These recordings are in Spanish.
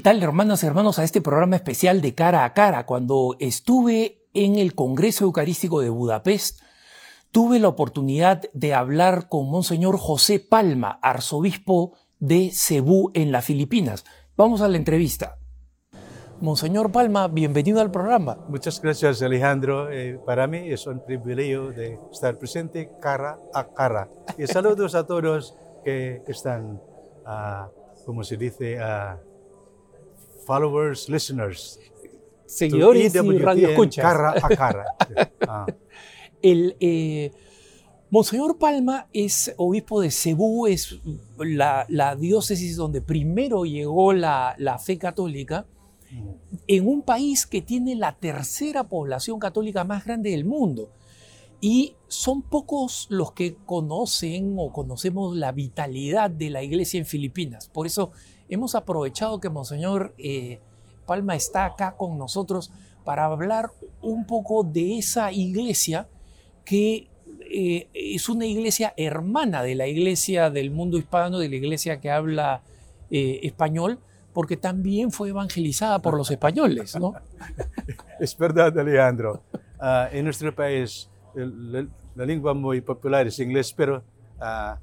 ¿Qué tal, hermanas y hermanos, a este programa especial de cara a cara? Cuando estuve en el Congreso Eucarístico de Budapest, tuve la oportunidad de hablar con Monseñor José Palma, arzobispo de Cebú en las Filipinas. Vamos a la entrevista. Monseñor Palma, bienvenido al programa. Muchas gracias, Alejandro. Eh, para mí es un privilegio de estar presente cara a cara. Y saludos a todos que están, uh, como se dice, uh, followers, listeners. Seguidores y radio escuchas. Cara a cara. ah. El, eh, Monseñor Palma es obispo de Cebú, es la, la diócesis donde primero llegó la, la fe católica en un país que tiene la tercera población católica más grande del mundo. Y son pocos los que conocen o conocemos la vitalidad de la iglesia en Filipinas. Por eso hemos aprovechado que Monseñor eh, Palma está acá con nosotros para hablar un poco de esa iglesia que eh, es una iglesia hermana de la iglesia del mundo hispano, de la iglesia que habla eh, español, porque también fue evangelizada por los españoles, ¿no? Es verdad, Alejandro. Uh, en nuestro país la lengua muy popular es inglés, pero uh,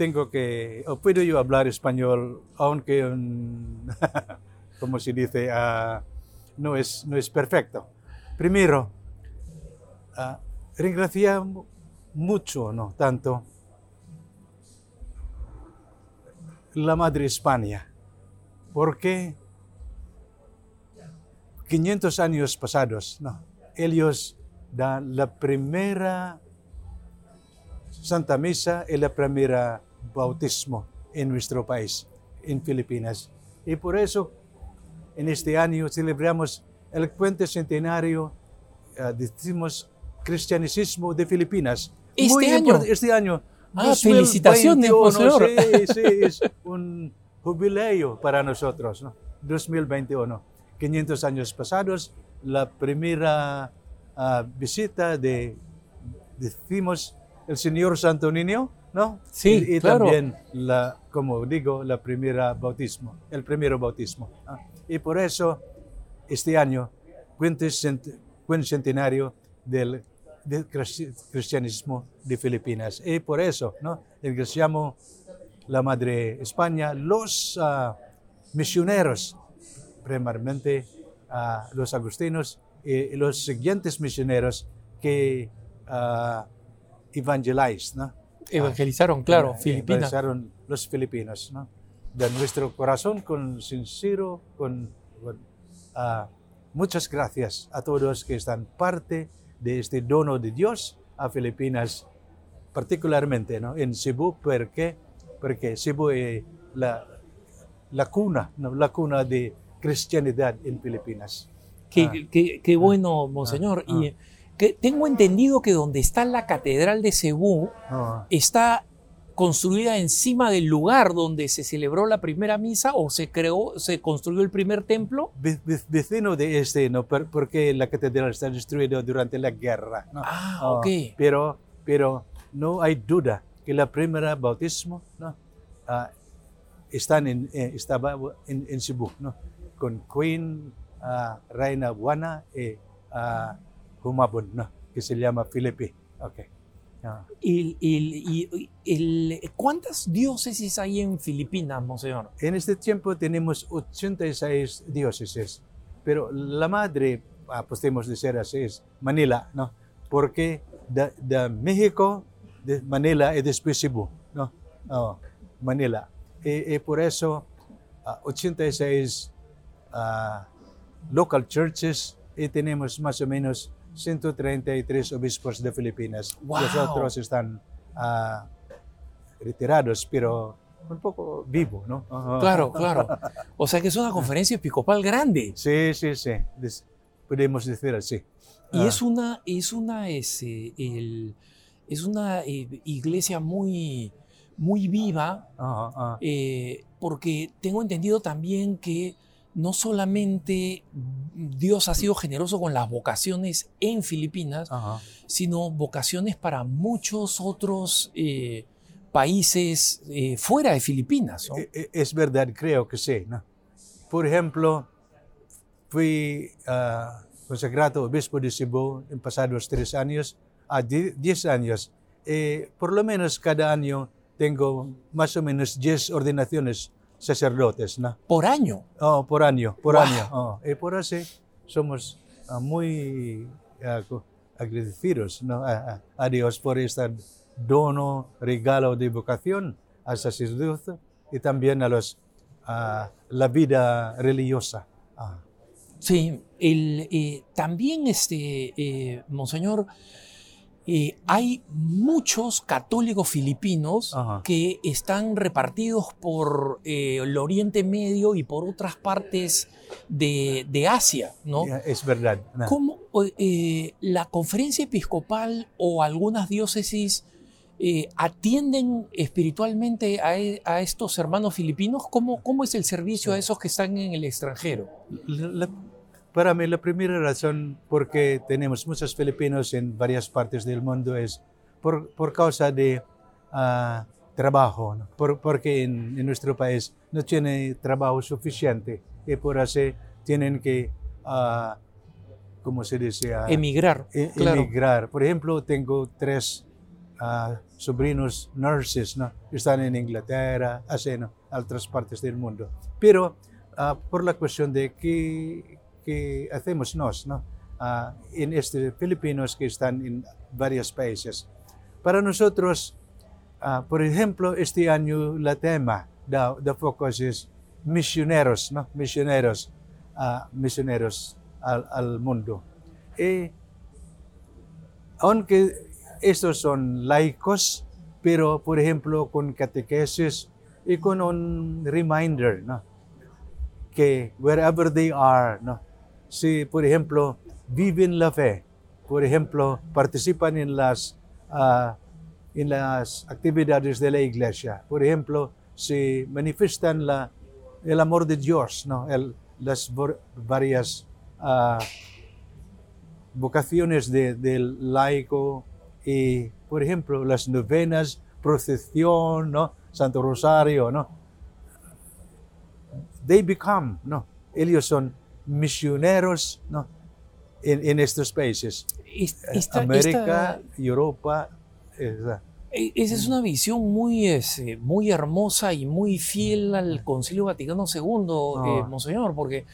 tengo que, o puedo yo hablar español, aunque, como se dice, uh, no, es, perfecto. Primero, regracia mucho, no tanto, la Madre España. Porque 500 años pasados, no, ellos dan la primera Santa Misa y la primera bautismo en nuestro país, en Filipinas. Y por eso, en este año celebramos el cuento centenario, uh, decimos, cristianicismo de Filipinas. ¿Este Muy año? Este año. Ah, felicitaciones, Monseñor. Sí, sí, es un jubileo para nosotros, ¿no? 2021. 500 años pasados, la primera uh, visita de, decimos, el Señor Santo Niño, ¿no? Sí, y, y claro. también, la, como digo, la primera bautismo, el primero bautismo. ¿ah? Y por eso, este año, centenario del, del cristianismo de Filipinas. Y por eso, ¿no? Agradecemos la Madre España, los uh, misioneros, primeramente uh, los agustinos y los siguientes misioneros que uh, evangelizan, ¿no? Evangelizaron, claro, Eh, Filipinas. Evangelizaron los filipinos, ¿no? De nuestro corazón, con sincero, con, con muchas gracias a todos que están parte de este dono de Dios a Filipinas, particularmente ¿no? en Cebu, porque porque Cebu es la, la cuna, ¿no? la cuna de cristianidad en Filipinas. Qué, Ah. qué- qué bueno, Monseñor. ah. Y que tengo entendido que donde está la Catedral de Cebú Ah, está construida encima del lugar donde se celebró la primera misa o se creó, se construyó el primer templo. ve- ve- vecino de este, ¿no? Porque la catedral está destruida durante la guerra. ¿no? Ah, Ah, ok. Pero, pero no hay duda que la primera bautismo ¿no? Ah, están en, eh, estaba en, en Cebu, ¿no? con Queen ah, Reina Buana y Humabon, ¿no? que se llama Filipe. Okay. Ah. El- el- y- el- ¿Cuántas diócesis hay en Filipinas, Monseñor? En este tiempo tenemos 86 diócesis, pero la madre, ah, podemos decir así, es Manila, ¿no? Porque de, de México, de Manila y después Cebu, ¿no? Oh, Manila. Y, y por eso ah, 86 ah, local churches y tenemos más o menos 133 obispos de Filipinas. Wow. Los otros están ah, retirados, pero un poco vivo, ¿no? Ajá. Claro, claro. O sea que es una conferencia episcopal grande. Sí, sí, sí. Podemos decir así. Y Ah, es una, es una, es, el- es una eh, iglesia muy, muy viva, ajá. eh, porque tengo entendido también que no solamente Dios ha sido generoso con las vocaciones en Filipinas, Ajá. sino vocaciones para muchos otros eh, países eh, fuera de Filipinas. ¿no? E- e- Es verdad, creo que sí. ¿no? por ejemplo, fui consagrado obispo de Cebu en pasados tres años, a die- diez años. Eh, por lo menos cada año tengo más o menos 10 ordenaciones sacerdotes, ¿no? Por año. Oh, por año, por Wow. año. Oh, y por así somos ah, muy ah, agradecidos ¿no? a, a- a Dios por este dono, regalo de vocación al sacerdocio y también a los a la vida religiosa. Ah, Sí, el, eh, también, este, eh, Monseñor, eh, hay muchos católicos filipinos Ajá. que están repartidos por eh, el Oriente Medio y por otras partes de, de Asia, ¿no? Es verdad. ¿no? ¿Cómo eh, la conferencia episcopal o algunas diócesis atienden espiritualmente a, e- a estos hermanos filipinos? ¿Cómo, ¿Cómo es el servicio a esos que están en el extranjero? La- para mí, la primera razón por qué tenemos muchos filipinos en varias partes del mundo es por, por causa de ah, trabajo, ¿no? Por- porque en, en nuestro país no tiene trabajo suficiente y por así tienen que, ¿cómo se dice? Ah, Emigrar. e- claro. emigrar. Por ejemplo, tengo tres sobrinos nurses, ¿no? Están en Inglaterra, ¿no? otras partes del mundo. Pero por la cuestión de qué, qué hacemos nos, ¿no? Ah, en este filipinos que están en varios países. Para nosotros, ah, por ejemplo, este año la tema, the, the focus es misioneros, ¿no? Misioneros, ah, misioneros al, al mundo. Y aunque estos son laicos, pero por ejemplo con catequesis y con un reminder, ¿no? que wherever they are, ¿no? Si por ejemplo viven la fe, por ejemplo participan en las, ah, en las actividades de la iglesia, por ejemplo si manifiestan la, el amor de Dios, ¿no? el, las varias ah, vocaciones de- del laico y, por ejemplo, las novenas, procesión, ¿no? Santo Rosario, ¿no? They become, ¿no? Ellos son misioneros, ¿no? En, en estos países. Es- Eh, esta- América, esta- Europa, esa. e- esa es una visión muy, este, muy hermosa y muy fiel al Concilio Vaticano II, eh, Ah. Monseñor, porque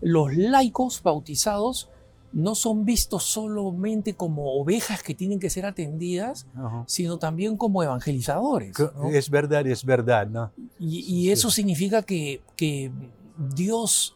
los laicos bautizados no son vistos solamente como ovejas que tienen que ser atendidas, Ajá. sino también como evangelizadores. ¿no? Es verdad, es verdad, ¿no? Y, y eso significa que, que Dios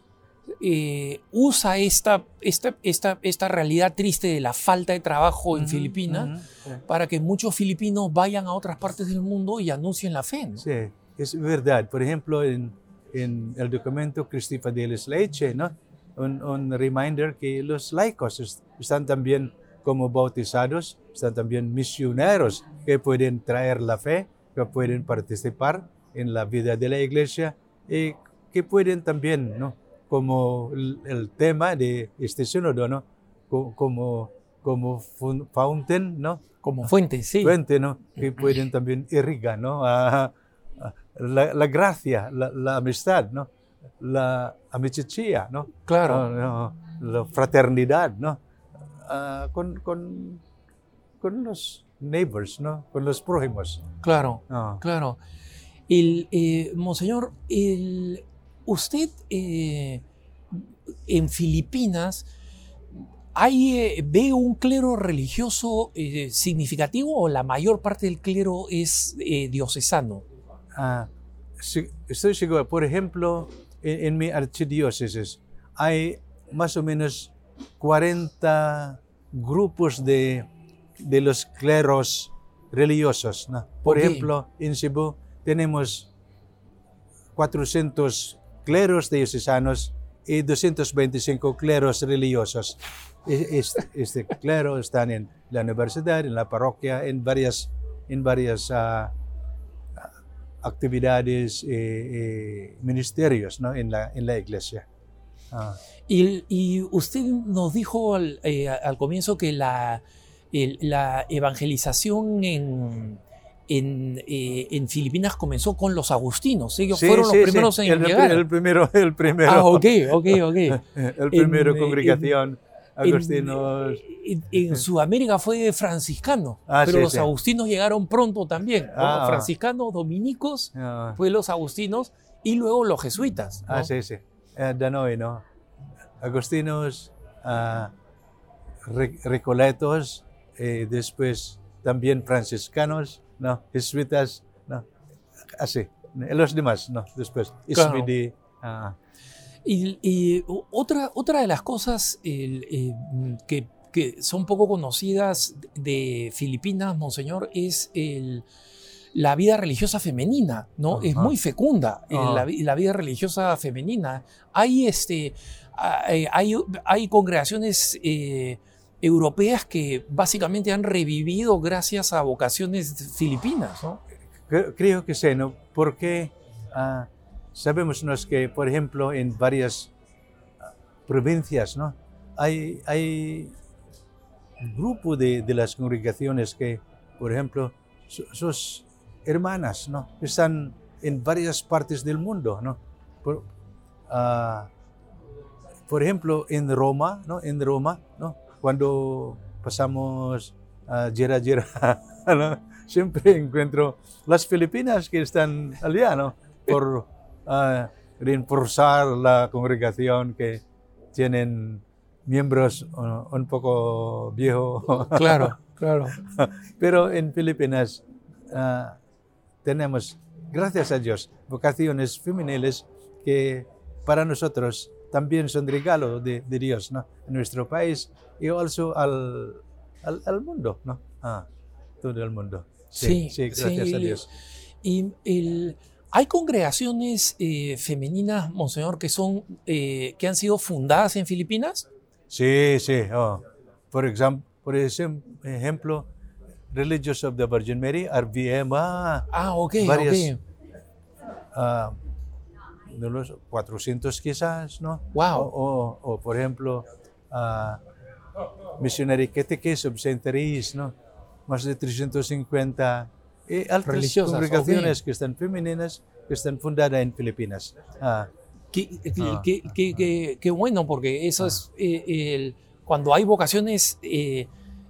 eh, usa esta, esta, esta, esta realidad triste de la falta de trabajo en Ujú, Filipinas ujú, sí. para que muchos filipinos vayan a otras partes del mundo y anuncien la fe. ¿no? Sí, es verdad. Por ejemplo, en, en el documento Christi Fidelis Laice, ¿no? Un, un reminder que los laicos es- están también como bautizados, están también misioneros que pueden traer la fe, que pueden participar en la vida de la iglesia y que pueden también, ¿no? Como el, tema de este sínodo, ¿no? Co- Como, como fountain, ¿no? Como fuente, sí. fuente, ¿no? Que pueden también irrigar, ¿no? A- a- la, la gracia, la, la amistad, ¿no? La amicizia, ¿no? Claro. Ah, no, La fraternidad, ¿no? Ah, con, con, con los neighbors, ¿no? Con los prójimos. Claro, Ah. claro. El, eh, monseñor, el- usted eh, en Filipinas hay, eh, ve un clero religioso eh, significativo o la mayor parte del clero es eh, diocesano. Ah, sí, estoy seguro, por ejemplo, en, en mi archidiócesis hay más o menos 40 grupos de, de los cleros religiosos. ¿no? Por ejemplo, en Cebu tenemos 400 cleros diocesanos y 225 cleros religiosos. E- Este, clero están en la universidad, en la parroquia, en varias, en varias ah, actividades, eh, eh, ministerios ¿no? en, la, en la iglesia. Ah, Y, y usted nos dijo al, eh, comienzo que la evangelización en, en, eh, en Filipinas comenzó con los agustinos. Ellos Sí, fueron sí, los sí. primeros en el, llegar. el primero, el primero. Ah, ok, ok, ok. El primero En, congregación agustinos. en- en Sudamérica fue franciscano, Ah, pero sí, los sí. agustinos llegaron pronto también. Ah. franciscanos, dominicos, Ah, fue los agustinos y luego los jesuitas. ¿no? ah, sí, sí. Eh, de noi, ¿no? Agustinos, re- recoletos, eh, después también franciscanos, ¿no? Jesuitas, ¿no? Así. Eh, Los demás, ¿no? Después. Claro. Ismidi, ah, Y, y otra, otra de las cosas el, eh, que, que son poco conocidas de Filipinas, Monseñor, es el, la vida religiosa femenina, ¿no? Es muy fecunda eh, Ajá. la, vi- la vida religiosa femenina. Hay, este, hay, hay, hay congregaciones eh, europeas que básicamente han revivido gracias a vocaciones filipinas, ¿no? Cre- Creo que sí, ¿no? Porque ah, sabemos nos que, por ejemplo, en varias ah, provincias, ¿no? Hay, hay grupo de, de las congregaciones que, por ejemplo, so- sus hermanas, ¿no? Están en varias partes del mundo, ¿no? Por, ah, por ejemplo, en Roma, ¿no? En Roma, ¿no? Cuando pasamos a Jera, ¿no? siempre encuentro las Filipinas que están allá, ¿no? Por ah, reforzar la congregación que tienen miembros uh, un poco viejos. Claro, claro. Pero en Filipinas ah, tenemos, gracias a Dios, vocaciones femeniles que para nosotros también son regalo de, de Dios, ¿no? En nuestro país y also al, al, al mundo, ¿no? Ah, todo el mundo. Sí, sí, gracias sí. a Dios. Y el- hay congregaciones eh, femeninas, Monseñor, que son eh, que han sido fundadas en Filipinas. Sí, sí. oh. Por, exam- por ejemplo, Religious of the Virgin Mary, RVM, ah, ok, Varias- ok. ah, de los 400 quizás, ¿no? Wow. O, o- o, por ejemplo, ah, Missionary. Therese, ¿no? Más de 350 y altas Religiosas, congregaciones que están femeninas, que están fundadas en Filipinas. Qué, qué- Ah. qué- qué- qué- qué bueno, porque eso es eh, el- cuando hay vocaciones, eh,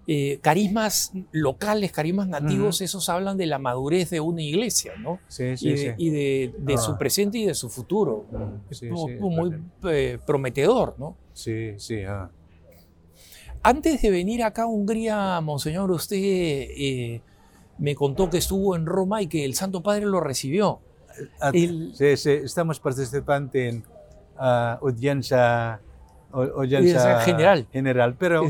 eh, carismas locales, carismas nativos, esos hablan de la madurez de una iglesia, ¿no? sí, y sí, de, sí. y de- de su presente y de su futuro. Es muy eh, prometedor, ¿no? Sí, sí. ah. Antes de venir acá a Hungría, Monseñor, usted eh, me contó que estuvo en Roma y que el Santo Padre lo recibió. Ah, El- sí, sí, estamos participando en ah, audiencia, general. general, pero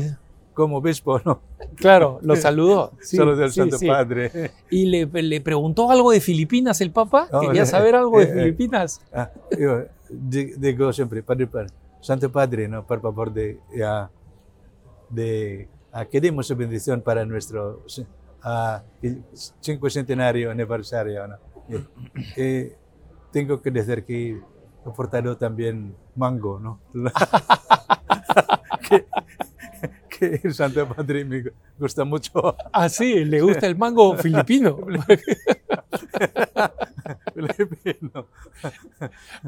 como obispo, no, Claro, lo saludó. Sí, solo del sí, Santo sí. Padre. Y le, le preguntó algo de Filipinas el Papa. Quería saber algo de eh, eh. Filipinas. Ah, yo di- digo siempre, Padre, Padre, Santo Padre, ¿no? por favor, de, ya, de ah, que demos su bendición para nuestro ah, cincuentenario aniversario. ¿no? Tengo que decir que he portado también mango, ¿no? que, que el Santo Padre me gusta mucho. Ah, sí, le gusta el mango filipino. filipino.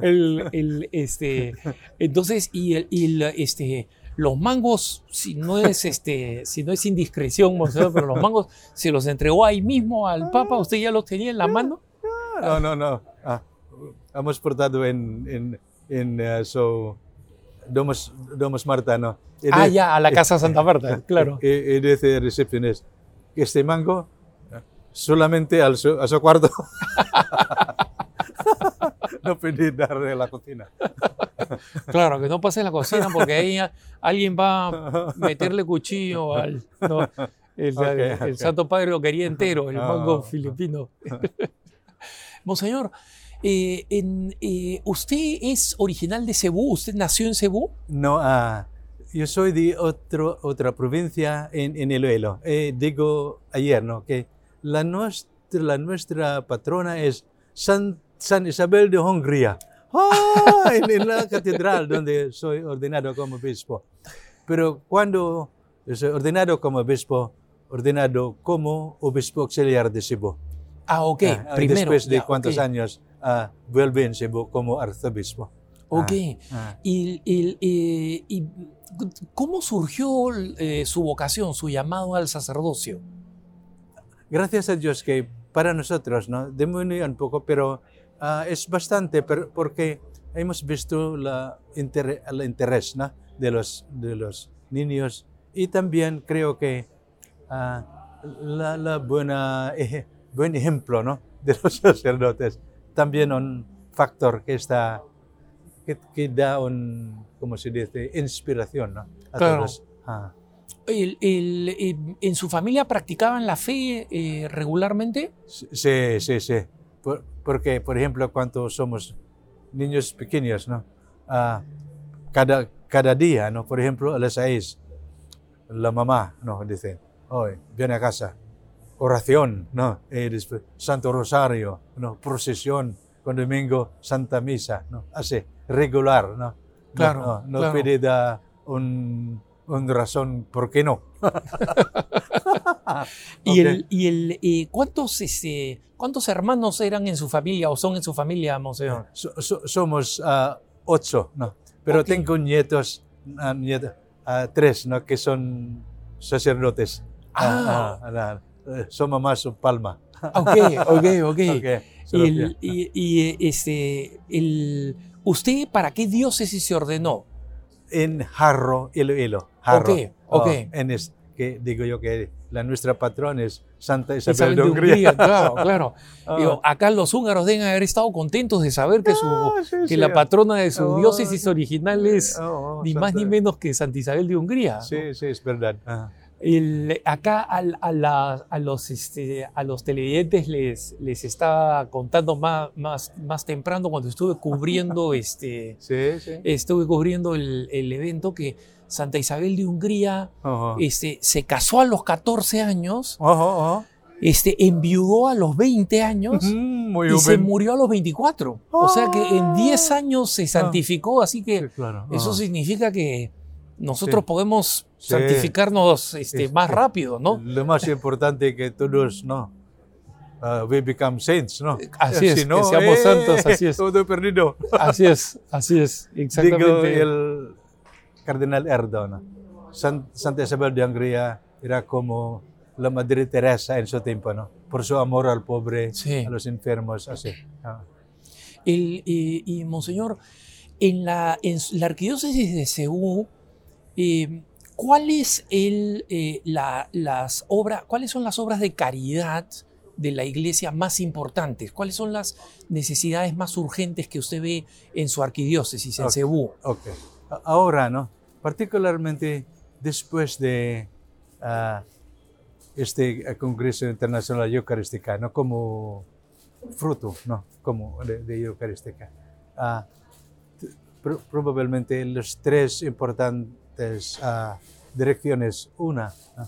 El- el, este, entonces, y, el, y el, este, los mangos, si no es, este, si no es indiscreción, Monseñor, pero los mangos se los entregó ahí mismo al Papa, usted ya los tenía en la mano. No, no, no. Ah, hemos portado en, en, en so, Domus, Domus Marta, ¿no? Ah, de- ya, a la Casa Santa Marta, claro. Y dice recepcionista que este mango solamente al su, a su cuarto. no pedí darle a la cocina. Claro, que no pase en la cocina porque ahí alguien va a meterle cuchillo al... no, el, Ok, el ok. Santo Padre lo quería entero, el Ah. mango filipino. Monseñor, eh, en, eh, ¿usted es original de Cebú? ¿Usted nació en Cebú? No, ah, yo soy de otro, otra provincia en, en Iloilo. Eh, digo ayer, ¿no? Que la nuestra, la nuestra patrona es San, San Isabel de Hungría. ¡Ah! en, en la catedral donde soy ordenado como obispo. Pero cuando soy ordenado como obispo, ordenado como obispo auxiliar de Cebu. Ah, ok, Ah, primero. después de ya, cuántos ok. años ah, vuelve en Cebu como arzobispo. Ok. Ah, Y, y- y- y ¿Cómo surgió eh, su vocación, su llamado al sacerdocio? gracias a Dios que para nosotros, ¿no? Disminuye un poco, pero ah, es bastante per- porque hemos visto la inter- el interés ¿no? de, los, de los niños y también creo que ah, la, la buena, eje- buen ejemplo ¿no? de los sacerdotes también un factor que está que, que da un, ¿cómo se dice? Inspiración ¿no? a Claro. todos. Ah. El- el- el- ¿En su familia practicaban la fe eh, regularmente? Sí, sí, sí. Por- porque, por ejemplo, cuando somos niños pequeños, ¿no? Ah, cada, cada día, ¿no? Por ejemplo, a las seis, la mamá, ¿no? Dice, hoy, viene a casa, oración, ¿no? Y después, Santo Rosario, ¿no? Procesión, con domingo, Santa Misa, ¿no? Así, regular, ¿no? No- Claro, No, no, claro. puede dar un, una razón por qué no. ¿Y, el, y el, eh, ¿cuántos, este, ¿Cuántos hermanos eran en su familia o son en su familia, Monseñor? So- so- somos ah, ocho, ¿no? Pero Ok. tengo nietos, ah, nietos ah, tres, ¿no? Que son sacerdotes. Ah. Ah, ah, eh, somos más Palma. Ok, ok, ok. Ok, Y, solo el- y- y, este, el, ¿Usted para qué diócesis se ordenó? En Jarro, Iloilo. Jarro. Ok, ok. Oh, en es, que digo yo que la nuestra patrona es Santa Isabel, Isabel de Hungría. claro, claro. Ah. Digo, acá los húngaros deben haber estado contentos de saber que, su, Ah, sí, que sí. la patrona de su Oh, diócesis original es Oh, oh, ni más Santa- ni menos que Santa Isabel de Hungría. Sí, sí, es verdad. Ah. El- acá al- a, la- a los, este, a los televidentes les, les estaba contando más, más, más temprano cuando estuve cubriendo, este, Sí, sí. estuve cubriendo el, el evento que Santa Isabel de Hungría este, se casó a los 14 años, Ojo, ojo. este, enviudó a los 20 años y se murió a los 24. O sea que en 10 años se santificó, así que Sí, claro. eso significa que nosotros Sí. podemos Sí. santificarnos este, Es- más rápido, ¿no? Lo más importante que todos, ¿no? Ah, we become saints, ¿no? Así es, Si no, que seamos eh, santos, así es. Todo perdido. Así es, así es, exactamente. Digo, el cardenal Erdo, ¿no? San- Santa Isabel de Hungría era como la Madre Teresa en su tiempo, ¿no? Por su amor al pobre, Sí. a los enfermos, así. Ah. El, y, y, Monseñor, en la, en la arquidiócesis de Ceú, eh, ¿cuál es el, eh, la- las obras, ¿cuáles son las obras de caridad de la iglesia más importantes? ¿Cuáles son las necesidades más urgentes que usted ve en su arquidiócesis, en Ok. Ceú? Ok. A- Ahora, ¿no? Particularmente después de ah, este eh, Congreso Internacional Eucarística, ¿no? Como fruto, ¿no? Como de, de Eucarística. Pro- probablemente las tres importantes ah, direcciones. Una, ¿no?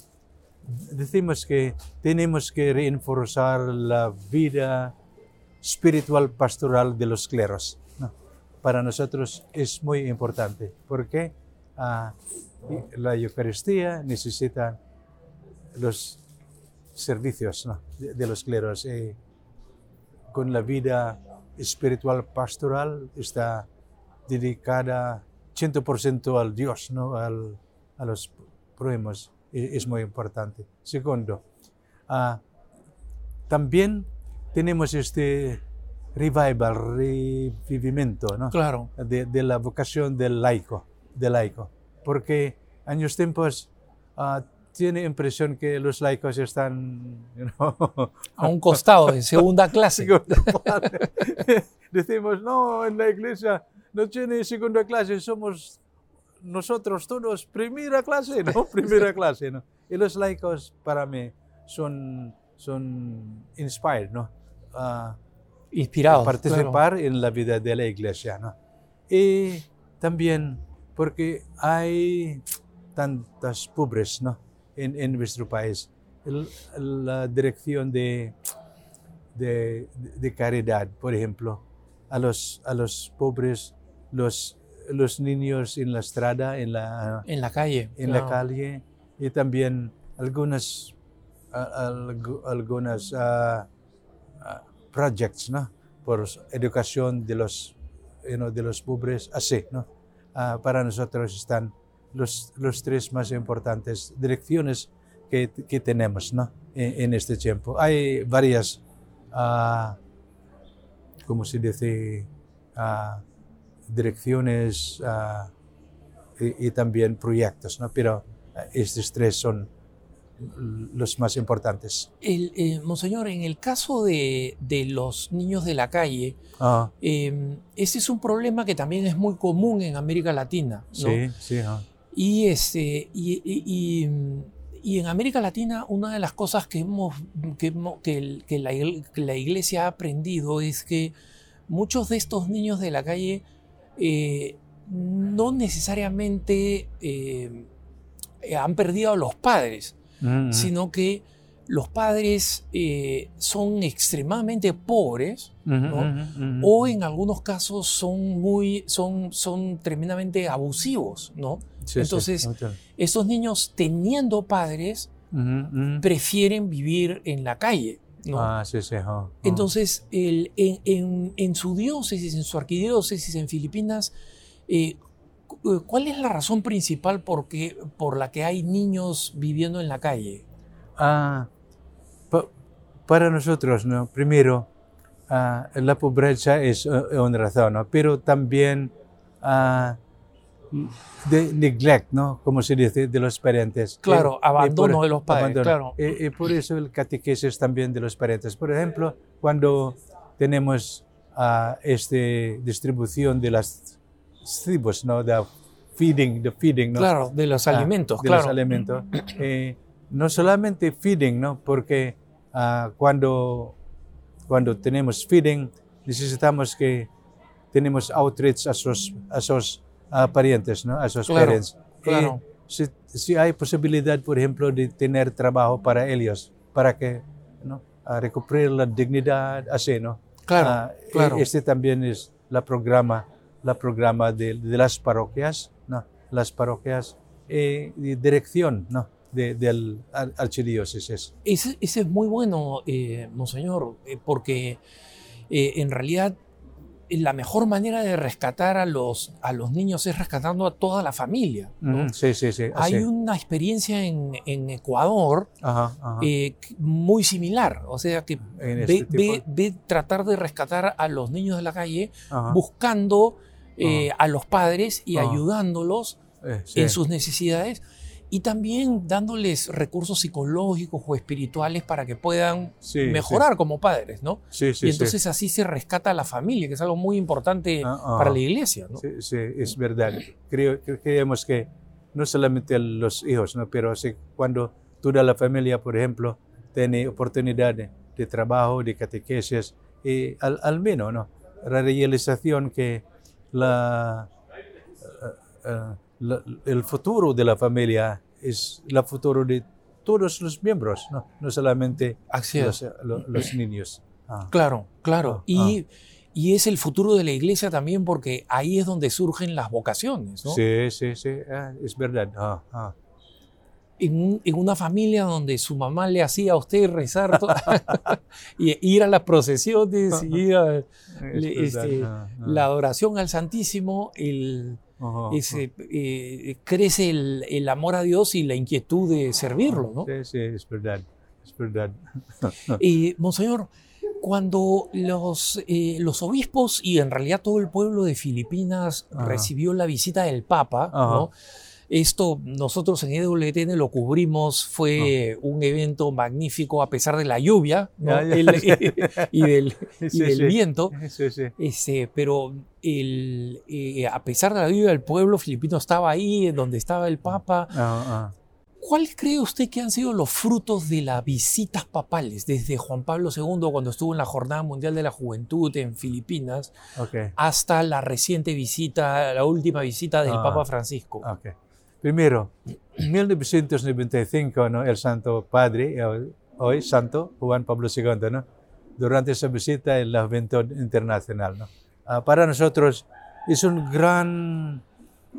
decimos que tenemos que reforzar la vida espiritual pastoral de los cleros. Para nosotros es muy importante porque ah, la Eucaristía necesita los servicios de, los cleros. eh, con la vida espiritual pastoral está dedicada 100% al Dios, ¿no? al, a los prójimos. E- Es muy importante. Segundo, ah, también tenemos este revival, revivimiento, ¿no? Claro, de, de la vocación del laico, del laico. Porque años tiempos ah, tiene impresión que los laicos están you know, a un costado, en segunda clase. Decimos, no, en la iglesia no tiene segunda clase, somos nosotros todos primera clase, ¿no? Primera clase, ¿no? Y los laicos para mí son, son inspired, ¿no? Ah, Inspirados. participar en la vida de la iglesia. ¿no? Y también porque hay tantas pobres ¿no? en, en nuestro país. El- la dirección de, de, de caridad, por ejemplo, a los, a los pobres, los, los niños en la estrada, en la, En la calle. en la calle y también algunas, algunas ah, projects, ¿no? Por educación de los, you know, de los pobres, así, ¿no? Ah, para nosotros están los, los tres más importantes direcciones que, que tenemos, ¿no? En, en este tiempo. Hay varias, ¿cómo se dice? Direcciones ah, y, y también proyectos, ¿no? Pero ah, estos tres son los más importantes. El, eh, Monseñor, en el caso de, de los niños de la calle, Ah, eh, ese es un problema que también es muy común en América Latina. ¿no? sí, sí. ah. Y, este, y, y- y, en América Latina una de las cosas que, hemos, que, que el- que la, la iglesia ha aprendido es que muchos de estos niños de la calle eh, no necesariamente eh, han perdido a los padres, Mm, sino que los padres eh, son extremadamente pobres o en algunos casos son muy son, son tremendamente abusivos, ¿no? Sí, sí, entonces. Estos niños teniendo padres prefieren vivir en la calle, ¿no? Ah, sí, sí. Entonces, el- en, en- en su diócesis, en su arquidiócesis en Filipinas, eh, cu- ¿cuál es la razón principal por, qué- por la que hay niños viviendo en la calle? Ah, pa- para nosotros, ¿no? Primero, ah, la pobreza es eh, una razón, ¿no? Pero también ah, de neglect, ¿no? Como se dice, de los parientes. Claro, Eh, y abandono de los padres, claro. Y, y por eso el catequesis también de los parientes. Por ejemplo, cuando tenemos ah, esta distribución de las tribus, ¿no? De feeding, the feeding, ¿no? Claro, de los Ah, alimentos, de claro. los alimentos. Eh, no solamente feeding, ¿no? Porque ah, cuando, cuando tenemos feeding, necesitamos que tenemos outreach a sus, a sus ah, parientes, ¿no? A sus Claro, parents. claro. Eh, si, si hay posibilidad, por ejemplo, de tener trabajo para ellos, para que, ¿no? A recuperar la dignidad, así, ¿no? Claro, Ah, claro. Este también es la programa, la programa de, de las parroquias, ¿no? Las parroquias eh, de dirección, ¿no? De, del ar- archidiócesis. Ese, ese es muy bueno, eh, Monseñor, eh, porque eh, en realidad la mejor manera de rescatar a los, a los niños es rescatando a toda la familia. ¿no? Mm, Sí, sí, sí. Hay una experiencia en, en Ecuador Ajá, ajá. eh, muy similar, o sea que ve, este ve- ve tratar de rescatar a los niños de la calle Ajá. buscando eh, a los padres y ayudándolos Eh, sí. en sus necesidades y también dándoles recursos psicológicos o espirituales para que puedan Sí, mejorar como padres, ¿no? Sí, sí, y sí. entonces así se rescata a la familia, que es algo muy importante Ah, ah. para la iglesia, ¿no? Sí, sí, es verdad. Creo, cre- creemos que no solamente los hijos, ¿no? pero sí, cuando toda la familia, por ejemplo, tiene oportunidad de, de trabajo, de catequesis, y al, al menos, ¿no? La realización que la, eh, la- el futuro de la familia es el futuro de todos los miembros, no, no solamente los, lo- los niños. Ah, Claro, claro. Ah, y, y es el futuro de la iglesia también porque ahí es donde surgen las vocaciones, ¿no? Sí, sí, sí, ah, es verdad. Ah, ah. En, en una familia donde su mamá le hacía a usted rezar y ir a las procesiones, y ir a le- este, ah, ah. la adoración al Santísimo, el, Ajá, eh, crece el, el amor a Dios y la inquietud de servirlo, ¿no? Sí, sí, es verdad. Es verdad. Y, Monseñor, cuando los, eh, los obispos y en realidad todo el pueblo de Filipinas Ajá. recibió la visita del Papa. ¿no? Esto nosotros en EWTN lo cubrimos, fue un evento magnífico a pesar de la lluvia y del, y Sí, del sí. viento. Sí. Este, pero el, eh, a pesar de la lluvia, el pueblo filipino estaba ahí, donde estaba el Papa. Ah, ¿Cuál cree usted que han sido los frutos de las visitas papales desde Juan Pablo II, cuando estuvo en la Jornada Mundial de la Juventud en Filipinas, ah, hasta la reciente visita, la última visita del Ah. Papa Francisco? ok. Primero, en 1995, ¿no? el Santo Padre, eh, hoy Santo Juan Pablo II, ¿no? durante esa visita en la Juventud Internacional. ¿no? Ah, para nosotros es una gran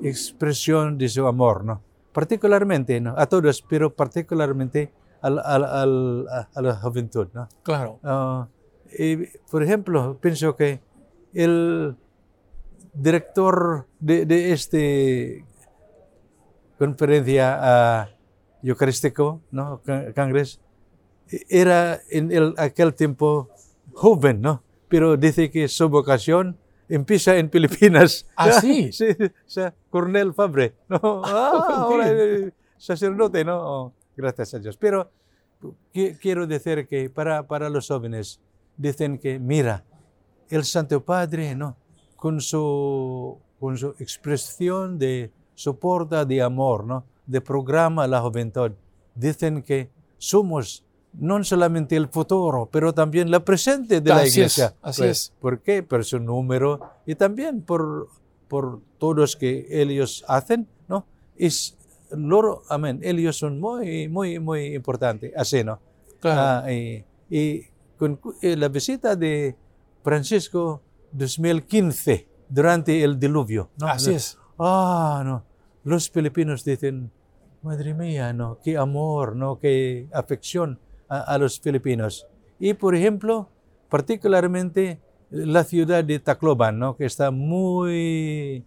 expresión de su amor, ¿no? particularmente ¿no? a todos, pero particularmente al- al- al- a, la juventud. ¿no? Claro, Ah, Y, por ejemplo, pienso que el director de, de este conferencia uh, eucarístico, ¿no? Congreso, era en el, aquel tiempo joven, ¿no? Pero dice que su vocación empieza en Filipinas. ¿Ah, sí? sí, o sea, Cornel Fabre, ¿no? Ah, ahora sacerdote, ¿no? Oh, gracias a Dios. Pero quiero decir que para, para los jóvenes, dicen que, mira, el Santo Padre, ¿no? Con su, con su expresión de soporta de amor, ¿no? De programa a la juventud. Dicen que somos no solamente el futuro, pero también la presente de la Así iglesia. es, así Pues, es. ¿Por qué? Por su número y también por, por todos que ellos hacen, ¿no? Es, loro, amén, ellos son muy, muy, muy importantes, así, ¿no? Claro. Ah, y, y con eh, la visita de Francisco 2015, durante el diluvio, ¿no? Así es. Ah, no. Los filipinos dicen, madre mía, no, qué amor, no, qué afección a, a los filipinos. Y por ejemplo, particularmente la ciudad de Tacloban, ¿no? que está muy,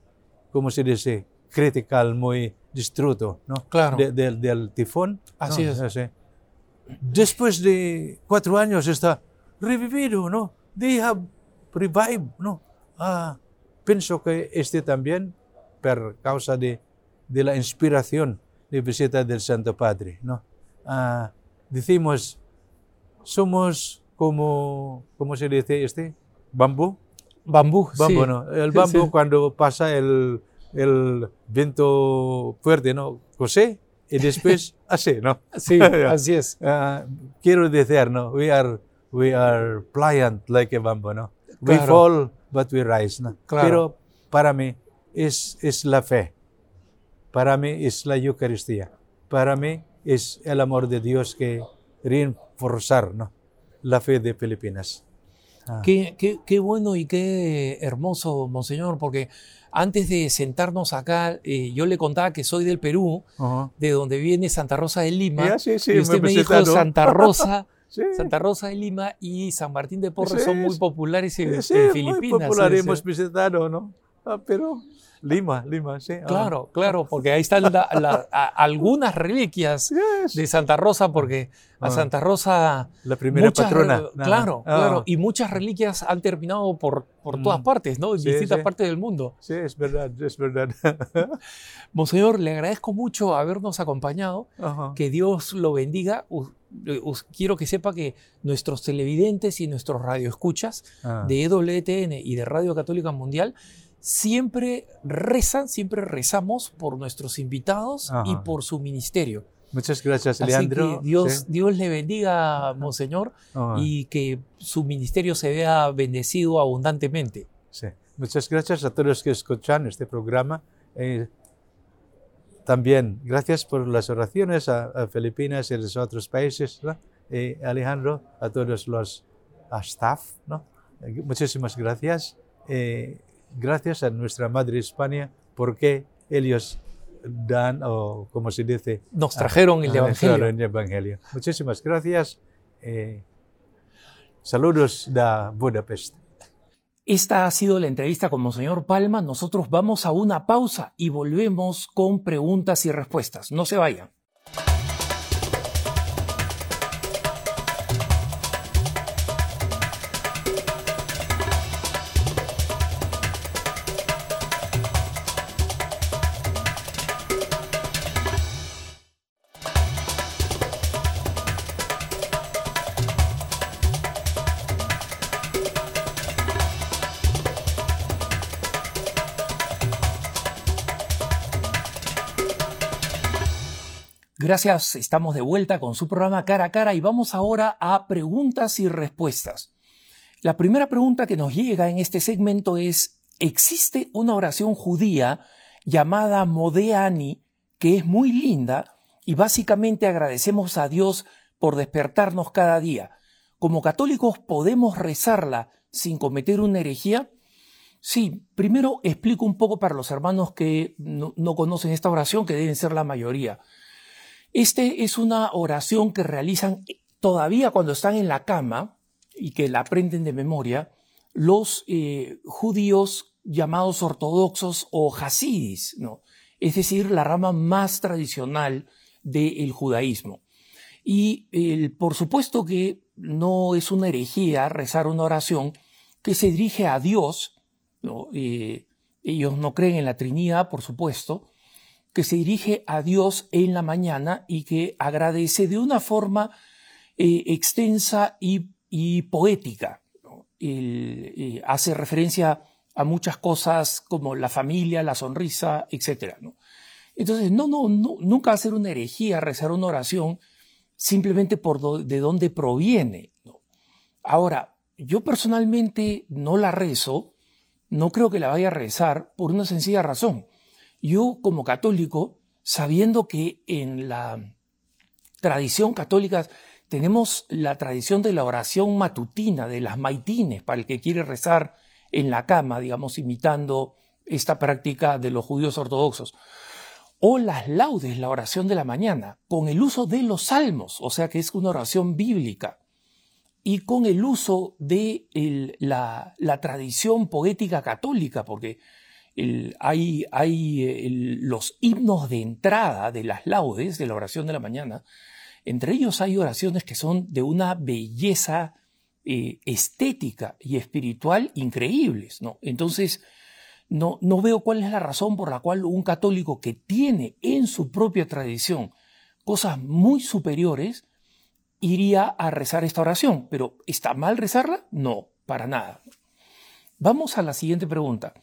¿cómo se dice? Critical, muy destruido, ¿no? Claro. De- del- del tifón. Así ¿no? es. Así. Después de cuatro años está revivido, ¿no? They have revived, ¿no? Ah, pienso que este también, por causa de, de la inspiración de visita del Santo Padre, ¿no? Ah, decimos, somos como, ¿cómo se dice este? Bambú. Bambú, Bambú, sí. ¿no? El bambú sí. cuando pasa el, el viento fuerte, ¿no? Cose y después hace, ¿no? Sí, así es. Ah, quiero decir, ¿no? We are, we are pliant like a bamboo, ¿no? We Claro. fall, but we rise, ¿no? Claro. Pero para mí es, es la fe. Para mí es la Eucaristía. Para mí es el amor de Dios que reforzar, ¿no? La fe de Filipinas. Ah. Qué, qué- qué bueno y qué hermoso, Monseñor, porque antes de sentarnos acá, eh, yo le contaba que soy del Perú, Ajá. de donde viene Santa Rosa de Lima. Ya, sí, sí, y usted me me dijo. Santa Rosa, Sí. Santa Rosa de Lima y San Martín de Porres son muy populares en, Sí, en muy Filipinas. popular, sí, sí. hemos visitado, ¿no? Ah, pero Lima, Lima, sí. ah. Claro, claro, porque ahí están la- la- a- algunas reliquias Yes. de Santa Rosa, porque a. Santa Rosa La primera muchas patrona. Ajá. Claro, Ah. claro. Y muchas reliquias han terminado por, por Mm. todas partes, ¿no? En Sí, distintas sí. partes del mundo. Sí, es verdad, es verdad. Monseñor, le agradezco mucho habernos acompañado. Que Dios lo bendiga. U- us- quiero que sepa que nuestros televidentes y nuestros radioescuchas Ah. de EWTN y de Radio Católica Mundial siempre rezan, siempre rezamos por nuestros invitados y Ajá. por su ministerio. Muchas gracias, Así Leandro. que Dios, Sí. Dios le bendiga, Monseñor, Ajá. y que su ministerio se vea bendecido abundantemente. Sí. Muchas gracias a todos los que escuchan este programa. Eh, también gracias por las oraciones a, a Filipinas y a los otros países. ¿no? Eh, Alejandro, a todos los a staff. ¿no? Eh, muchísimas gracias. Eh, gracias a nuestra Madre España porque ellos dan, o como se dice, Nos trajeron el Ah, Evangelio. claro, el Evangelio. Muchísimas gracias. Eh, saludos de Budapest. Esta ha sido la entrevista con Monseñor Palma. Nosotros vamos a una pausa y volvemos con preguntas y respuestas. No se vayan. Gracias, estamos de vuelta con su programa Cara a Cara y vamos ahora a preguntas y respuestas. La primera pregunta que nos llega en este segmento es, ¿existe una oración judía llamada Modeani que es muy linda y básicamente agradecemos a Dios por despertarnos cada día? Como católicos podemos rezarla sin cometer una herejía? Sí, primero explico un poco para los hermanos que no, no conocen esta oración, que deben ser la mayoría. Este es una oración que realizan todavía cuando están en la cama, y que la aprenden de memoria los eh, judíos llamados ortodoxos o hasidis, ¿no? es decir, la rama más tradicional del judaísmo. Y por supuesto que no es una herejía rezar una oración que se dirige a Dios, eh, ellos no creen en la Trinidad, por supuesto, que se dirige a Dios en la mañana y que agradece de una forma eh, extensa y, poética. Eh, hace referencia a muchas cosas como la familia, la sonrisa, etc. Entonces, no, no, no, nunca hacer una herejía, rezar una oración simplemente por de dónde proviene. Ahora, yo personalmente no la rezo, no creo que la vaya a rezar por una sencilla razón. Yo como católico, sabiendo que en la tradición católica tenemos la tradición de la oración matutina, de las maitines, para el que quiere rezar en la cama, digamos, imitando esta práctica de los judíos ortodoxos. O las laudes, la oración de la mañana, con el uso de los salmos, o sea que es una oración bíblica, y con el uso de la, tradición poética católica, porque hay, hay los himnos de entrada de las laudes, de la oración de la mañana, entre ellos hay oraciones que son de una belleza eh, estética y espiritual increíbles. Entonces, no veo cuál es la razón por la cual un católico que tiene en su propia tradición cosas muy superiores iría a rezar esta oración. Pero ¿está mal rezarla? No, para nada. Vamos a la siguiente pregunta.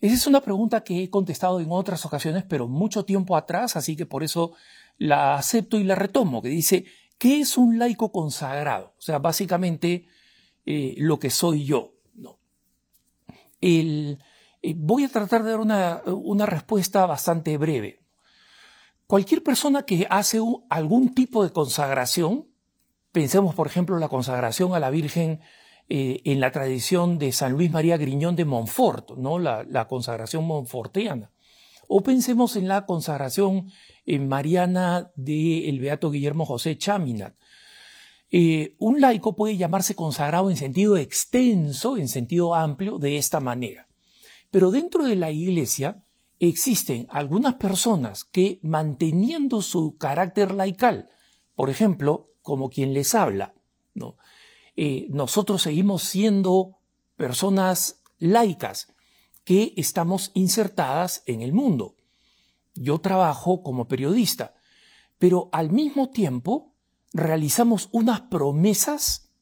Esa es una pregunta que he contestado en otras ocasiones, pero mucho tiempo atrás, así que por eso la acepto y la retomo, que dice, ¿qué es un laico consagrado? O sea, básicamente, eh, lo que soy yo. ¿no? Eh, voy a tratar de dar una, respuesta bastante breve. Cualquier persona que hace algún tipo de consagración, pensemos por ejemplo la consagración a la Virgen eh, en la tradición de San Luis María Griñón de Montfort, ¿no? la, consagración montfortiana. O pensemos en la consagración mariana del Beato Guillermo José Chaminat. Eh, un laico puede llamarse consagrado en sentido extenso, en sentido amplio, de esta manera. Pero dentro de la iglesia existen algunas personas que, manteniendo su carácter laical, por ejemplo, como quien les habla, ¿no? Eh, nosotros seguimos siendo personas laicas que estamos insertadas en el mundo. Yo trabajo como periodista, pero al mismo tiempo realizamos unas promesas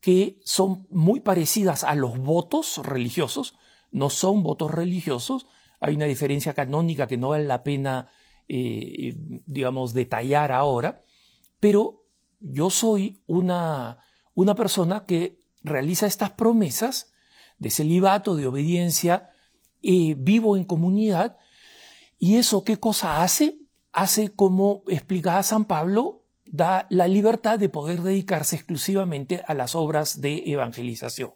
que son muy parecidas a los votos religiosos, no son votos religiosos, hay una diferencia canónica que no vale la pena, eh, digamos, detallar ahora, pero yo soy una, una persona que realiza estas promesas de celibato, de obediencia, eh, vivo en comunidad, y eso qué cosa hace? Hace como explicaba San Pablo, da la libertad de poder dedicarse exclusivamente a las obras de evangelización.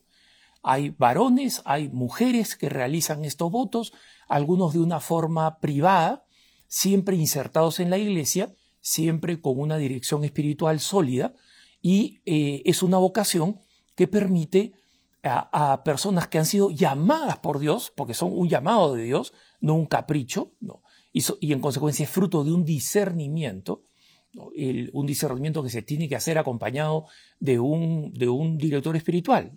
Hay varones, hay mujeres que realizan estos votos, algunos de una forma privada, siempre insertados en la iglesia, siempre con una dirección espiritual sólida, y eh, es una vocación que permite a, personas que han sido llamadas por Dios, porque son un llamado de Dios, no un capricho, ¿no? y, en consecuencia es fruto de un discernimiento, un discernimiento que se tiene que hacer acompañado de un, de un director espiritual.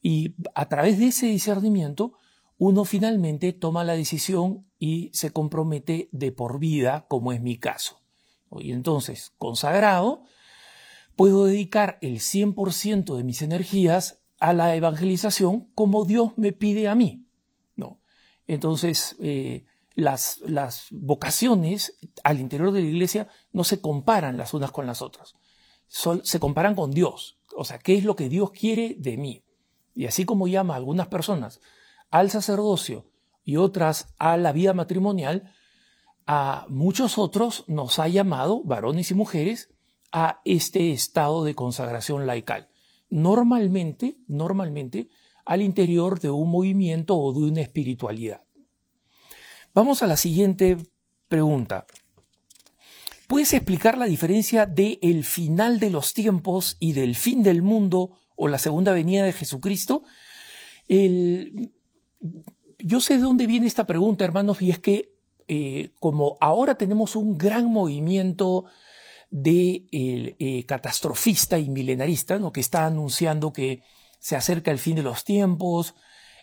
Y a través de ese discernimiento, uno finalmente toma la decisión y se compromete de por vida, como es mi caso. Y entonces, consagrado, puedo dedicar el 100% de mis energías a la evangelización como Dios me pide a mí. ¿no? Entonces, eh, las, vocaciones al interior de la iglesia no se comparan las unas con las otras, se comparan con Dios, o sea, ¿qué es lo que Dios quiere de mí? Y así como llama a algunas personas al sacerdocio y otras a la vida matrimonial, a muchos otros nos ha llamado, varones y mujeres, a este estado de consagración laical. Normalmente, normalmente, al interior de un movimiento o de una espiritualidad. Vamos a la siguiente pregunta. ¿Puedes explicar la diferencia de el final de los tiempos y del fin del mundo o la segunda venida de Jesucristo, yo sé de dónde viene esta pregunta, hermanos, y es que eh, como ahora tenemos un gran movimiento de eh, catastrofista y milenarista, ¿no? que está anunciando que se acerca el fin de los tiempos,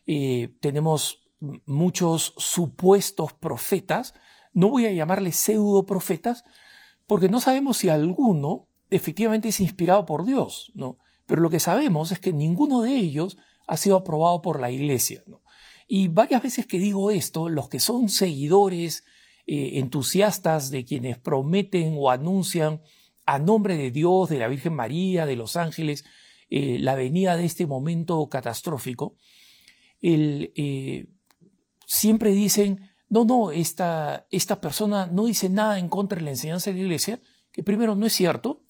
eh, tenemos muchos supuestos profetas, no voy a llamarles pseudo profetas, porque no sabemos si alguno efectivamente es inspirado por Dios, ¿no? Pero lo que sabemos es que ninguno de ellos ha sido aprobado por la iglesia, Y varias veces que digo esto, los que son seguidores, eh, entusiastas de quienes prometen o anuncian a nombre de Dios, de la Virgen María, de los ángeles, eh, la venida de este momento catastrófico, eh, siempre dicen, no, no, esta, esta persona no dice nada en contra de la enseñanza de la iglesia, que primero no es cierto,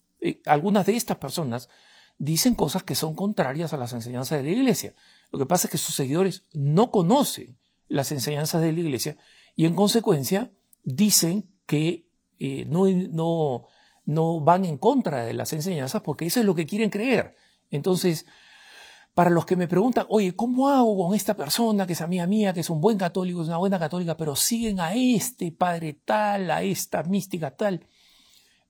algunas de estas personas dicen cosas que son contrarias a las enseñanzas de la iglesia. Lo que pasa es que sus seguidores no conocen las enseñanzas de la iglesia y en consecuencia dicen que eh, no, no, no van en contra de las enseñanzas porque eso es lo que quieren creer. Entonces, para los que me preguntan, oye, ¿cómo hago con esta persona que es amiga mía, que es un buen católico, es una buena católica, pero siguen a este padre tal, a esta mística tal?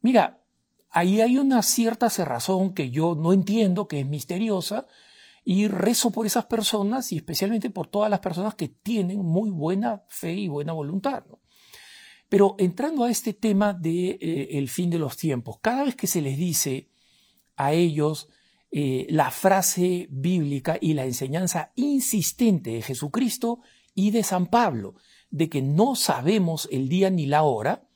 Mira, ahí hay una cierta cerrazón que yo no entiendo, que es misteriosa, y rezo por esas personas y especialmente por todas las personas que tienen muy buena fe y buena voluntad. Pero entrando a este tema del de, eh, fin de los tiempos, cada vez que se les dice a ellos, eh, la frase bíblica y la enseñanza insistente de Jesucristo y de San Pablo, de que no sabemos el día ni la hora,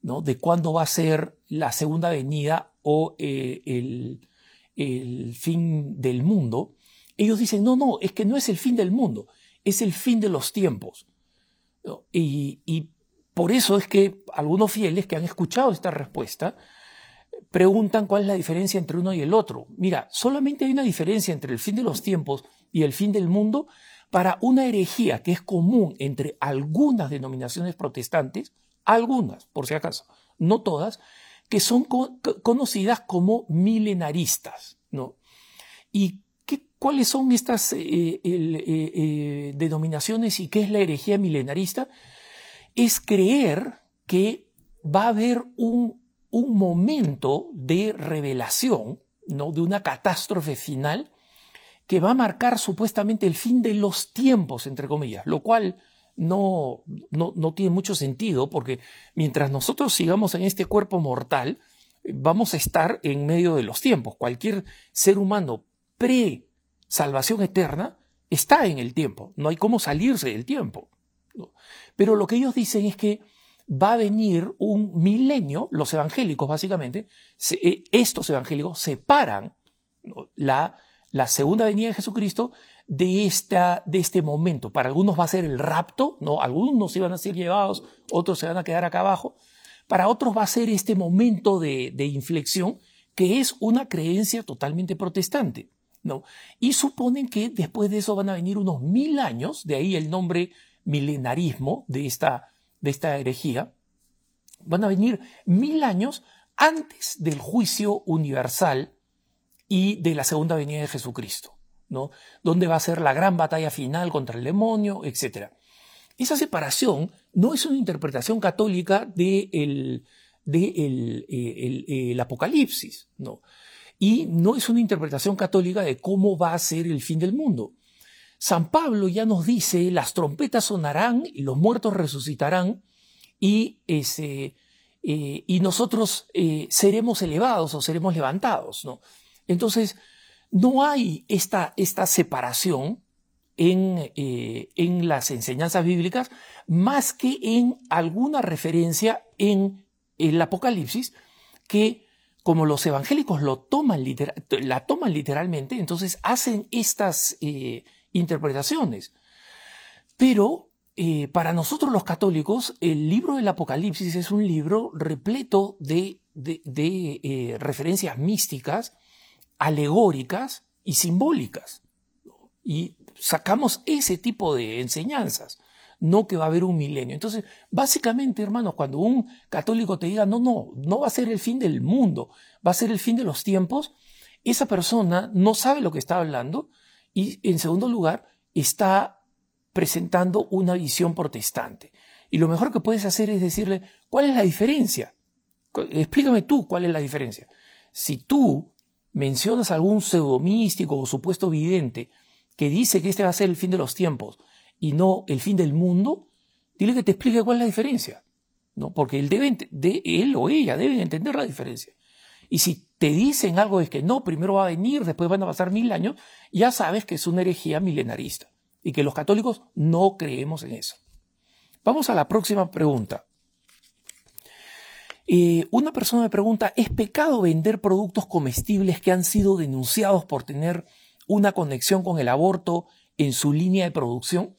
¿no? de cuándo va a ser la segunda venida o eh, el, el, fin del mundo, ellos dicen, no, no, es que no es el fin del mundo, es el fin de los tiempos. Y, y por eso es que algunos fieles que han escuchado esta respuesta preguntan cuál es la diferencia entre uno y el otro. Mira, solamente hay una diferencia entre el fin de los tiempos y el fin del mundo para una herejía que es común entre algunas denominaciones protestantes, algunas, por si acaso, no todas, que son conocidas como milenaristas. ¿no? ¿Y qué, cuáles son estas eh, eh, eh, denominaciones y qué es la herejía milenarista? Es creer que va a haber un un momento de revelación, ¿no? de una catástrofe final que va a marcar supuestamente el fin de los tiempos, entre comillas, lo cual no, no, no tiene mucho sentido porque mientras nosotros sigamos en este cuerpo mortal, vamos a estar en medio de los tiempos. Cualquier ser humano pre-salvación eterna está en el tiempo, no hay cómo salirse del tiempo. Pero lo que ellos dicen es que va a venir un milenio, los evangélicos básicamente, eh, estos evangélicos separan la, la segunda venida de Jesucristo de, esta, de este momento. Para algunos va a ser el rapto, ¿no? algunos iban a ser llevados, otros se van a quedar acá abajo. Para otros va a ser este momento de, de inflexión que es una creencia totalmente protestante. ¿no? Y suponen que después de eso van a venir unos mil años, de ahí el nombre milenarismo de esta de esta herejía, van a venir mil años antes del juicio universal y de la segunda venida de Jesucristo, ¿no? Donde va a ser la gran batalla final contra el demonio, etc. Esa separación no es una interpretación católica de el, de eh, el, Apocalipsis, ¿no? Y no es una interpretación católica de cómo va a ser el fin del mundo. San Pablo ya nos dice, las trompetas sonarán y los muertos resucitarán y, ese, eh, y nosotros eh, seremos elevados o seremos levantados. ¿no? Entonces, no hay esta, esta separación en, eh, en, las enseñanzas bíblicas más que en alguna referencia en el Apocalipsis que como los evangélicos lo toman la toman literalmente, entonces hacen estas interpretaciones. Pero eh, para nosotros los católicos, el libro del Apocalipsis es un libro repleto de, de, eh, referencias místicas, alegóricas y simbólicas. Y sacamos ese tipo de enseñanzas, no que va a haber un milenio. Entonces, básicamente, hermanos, cuando un católico te diga, no, no, no va a ser el fin del mundo, va a ser el fin de los tiempos, esa persona no sabe lo que está hablando y, en segundo lugar, está presentando una visión protestante. Y lo mejor que puedes hacer es decirle, ¿cuál es la diferencia? Explícame tú cuál es la diferencia. Si tú mencionas algún pseudomístico o supuesto vidente que dice que este va a ser el fin de los tiempos y no el fin del mundo, dile que te explique cuál es la diferencia. ¿no? Porque él, debe, de, él o ella deben entender la diferencia. Y si te dicen algo es que no, primero va a venir, después van a pasar mil años, ya sabes que es una herejía milenarista y que los católicos no creemos en eso. Vamos a la próxima pregunta. Eh, una persona me pregunta, ¿es pecado vender productos comestibles que han sido denunciados por tener una conexión con el aborto en su línea de producción?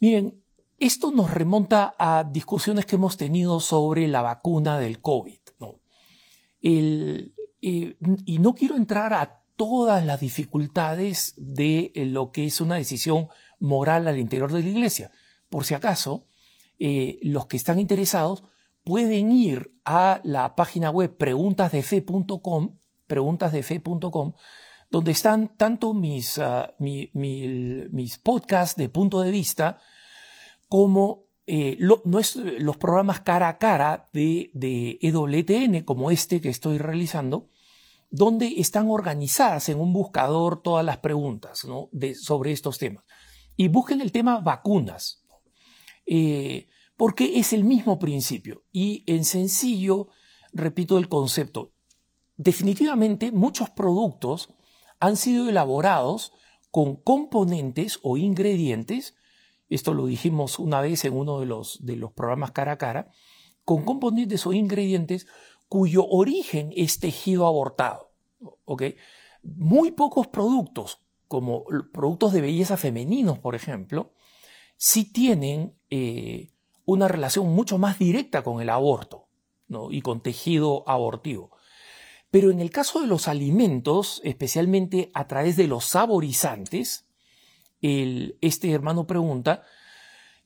Miren, esto nos remonta a discusiones que hemos tenido sobre la vacuna del COVID. Eh, y no quiero entrar a todas las dificultades de lo que es una decisión moral al interior de la Iglesia. Por si acaso, eh, los que están interesados pueden ir a la página web preguntasdefe.com, preguntasdefe.com, donde están tanto mis, ah, mis podcasts de punto de vista como eh, los programas cara a cara de, de EWTN, como este que estoy realizando, donde están organizadas en un buscador todas las preguntas de, sobre estos temas. Y busquen el tema vacunas. Eh, porque es el mismo principio. Y en sencillo, repito el concepto, definitivamente muchos productos han sido elaborados con componentes o ingredientes, esto lo dijimos una vez en uno de los, de los programas cara a cara, con componentes o ingredientes cuyo origen es tejido abortado. Muy pocos productos, como productos de belleza femeninos, por ejemplo, sí tienen eh, una relación mucho más directa con el aborto y con tejido abortivo. Pero en el caso de los alimentos, especialmente a través de los saborizantes, este hermano pregunta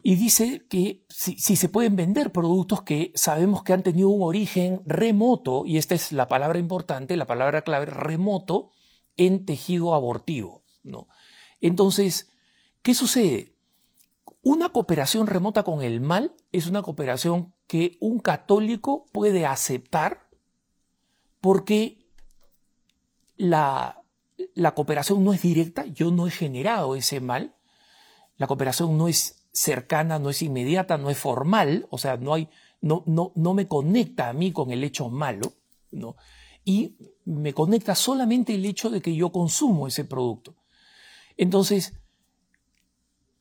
y dice que si, si, se pueden vender productos que sabemos que han tenido un origen remoto, y esta es la palabra importante, la palabra clave, remoto, en tejido abortivo. ¿no? Entonces, ¿qué sucede? Una cooperación remota con el mal es una cooperación que un católico puede aceptar porque la, la cooperación no es directa, yo no he generado ese mal, la cooperación no es cercana, no es inmediata, no es formal, o sea, no, hay, no, no, no me conecta a mí con el hecho malo, ¿no? y me conecta solamente el hecho de que yo consumo ese producto. Entonces,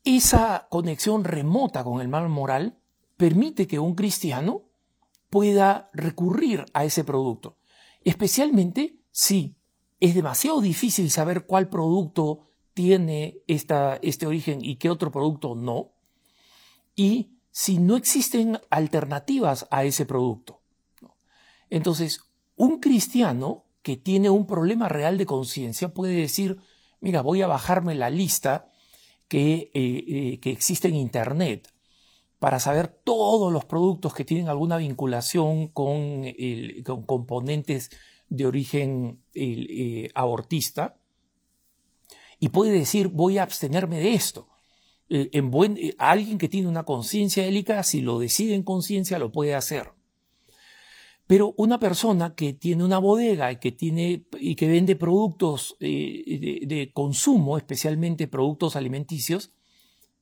esa conexión remota con el mal moral permite que un cristiano pueda recurrir a ese producto, especialmente si es demasiado difícil saber cuál producto tiene esta, este origen y qué otro producto no, y si no existen alternativas a ese producto. Entonces, un cristiano que tiene un problema real de conciencia puede decir, mira, voy a bajarme la lista que, eh, eh, que existe en Internet para saber todos los productos que tienen alguna vinculación con, componentes de origen eh, abortista y puede decir voy a abstenerme de esto. en buen, alguien que tiene una conciencia delicada, si lo decide en conciencia, lo puede hacer. Pero una persona que tiene una bodega y que, tiene, y que vende productos eh, de, consumo, especialmente productos alimenticios,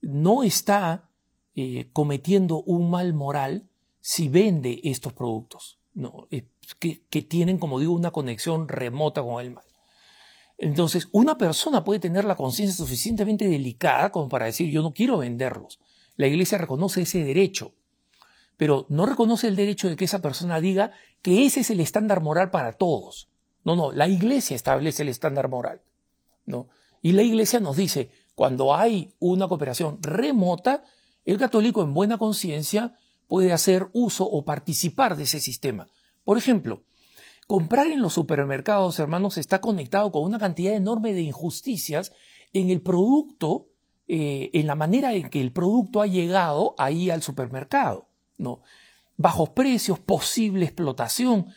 no está eh, cometiendo un mal moral si vende estos productos, ¿no? Que, tienen, como digo, una conexión remota con el mal. Entonces, una persona puede tener la conciencia suficientemente delicada como para decir, yo no quiero venderlos. La iglesia reconoce ese derecho pero no reconoce el derecho de que esa persona diga que ese es el estándar moral para todos. No, no, la iglesia establece el estándar moral. ¿no? Y la iglesia nos dice, cuando hay una cooperación remota, el católico en buena conciencia puede hacer uso o participar de ese sistema. Por ejemplo, comprar en los supermercados, hermanos, está conectado con una cantidad enorme de injusticias en el producto, eh, en la manera en que el producto ha llegado ahí al supermercado. ¿no? Bajos precios, posible explotación,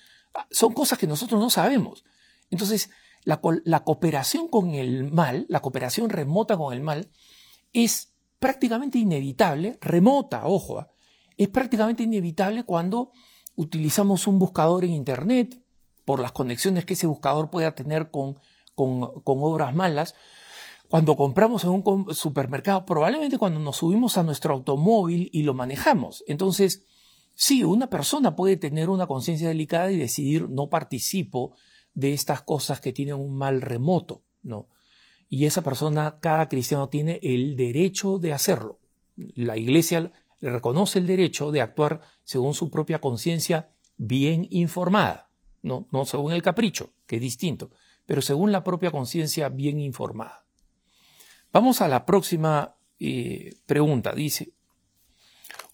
son cosas que nosotros no sabemos. Entonces, la, la cooperación con el mal, la cooperación remota con el mal, es prácticamente inevitable, remota, ojo, ¿ah? es prácticamente inevitable cuando utilizamos un buscador en Internet, por las conexiones que ese buscador pueda tener con, con, obras malas, cuando compramos en un supermercado, probablemente cuando nos subimos a nuestro automóvil y lo manejamos. Entonces, sí, una persona puede tener una conciencia delicada y decidir no participo de estas cosas que tienen un mal remoto, ¿no? Y esa persona, cada cristiano tiene el derecho de hacerlo. La iglesia le reconoce el derecho de actuar según su propia conciencia bien informada, no, no según el capricho, que es distinto, pero según la propia conciencia bien informada. Vamos a la próxima eh, pregunta. Dice,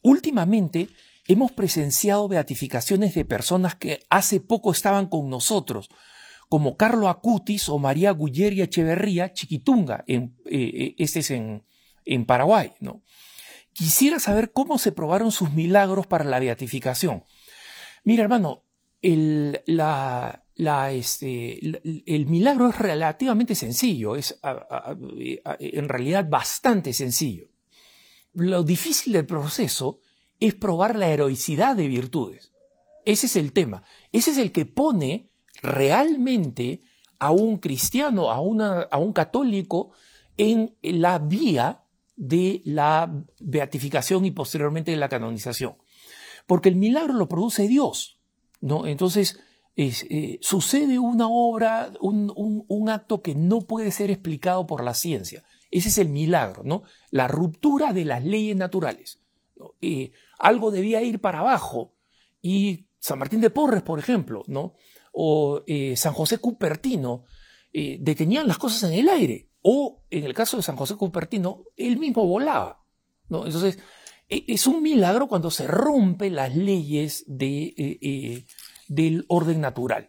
últimamente hemos presenciado beatificaciones de personas que hace poco estaban con nosotros, como Carlo Acutis o María Gulleri Echeverría Chiquitunga, eh, eh, este es en, en Paraguay. ¿no? Quisiera saber cómo se probaron sus milagros para la beatificación. Mira, hermano, el, este, milagro es relativamente sencillo, es en realidad bastante sencillo. Lo difícil del proceso es probar la heroicidad de virtudes. Ese es el tema. Ese es el que pone realmente a un cristiano, a, a un católico, en la vía de la beatificación y posteriormente de la canonización. Porque el milagro lo produce Dios. ¿no? Entonces, eh, sucede una obra, un, acto que no puede ser explicado por la ciencia. Ese es el milagro, ¿no? La ruptura de las leyes naturales. Eh, algo debía ir para abajo y San Martín de Porres, por ejemplo, ¿no? o eh, San José Cupertino detenían las cosas en el aire. O en el caso de San José Cupertino, él mismo volaba. ¿no? Entonces, e, es un milagro cuando se rompen las leyes de, eh, del orden natural.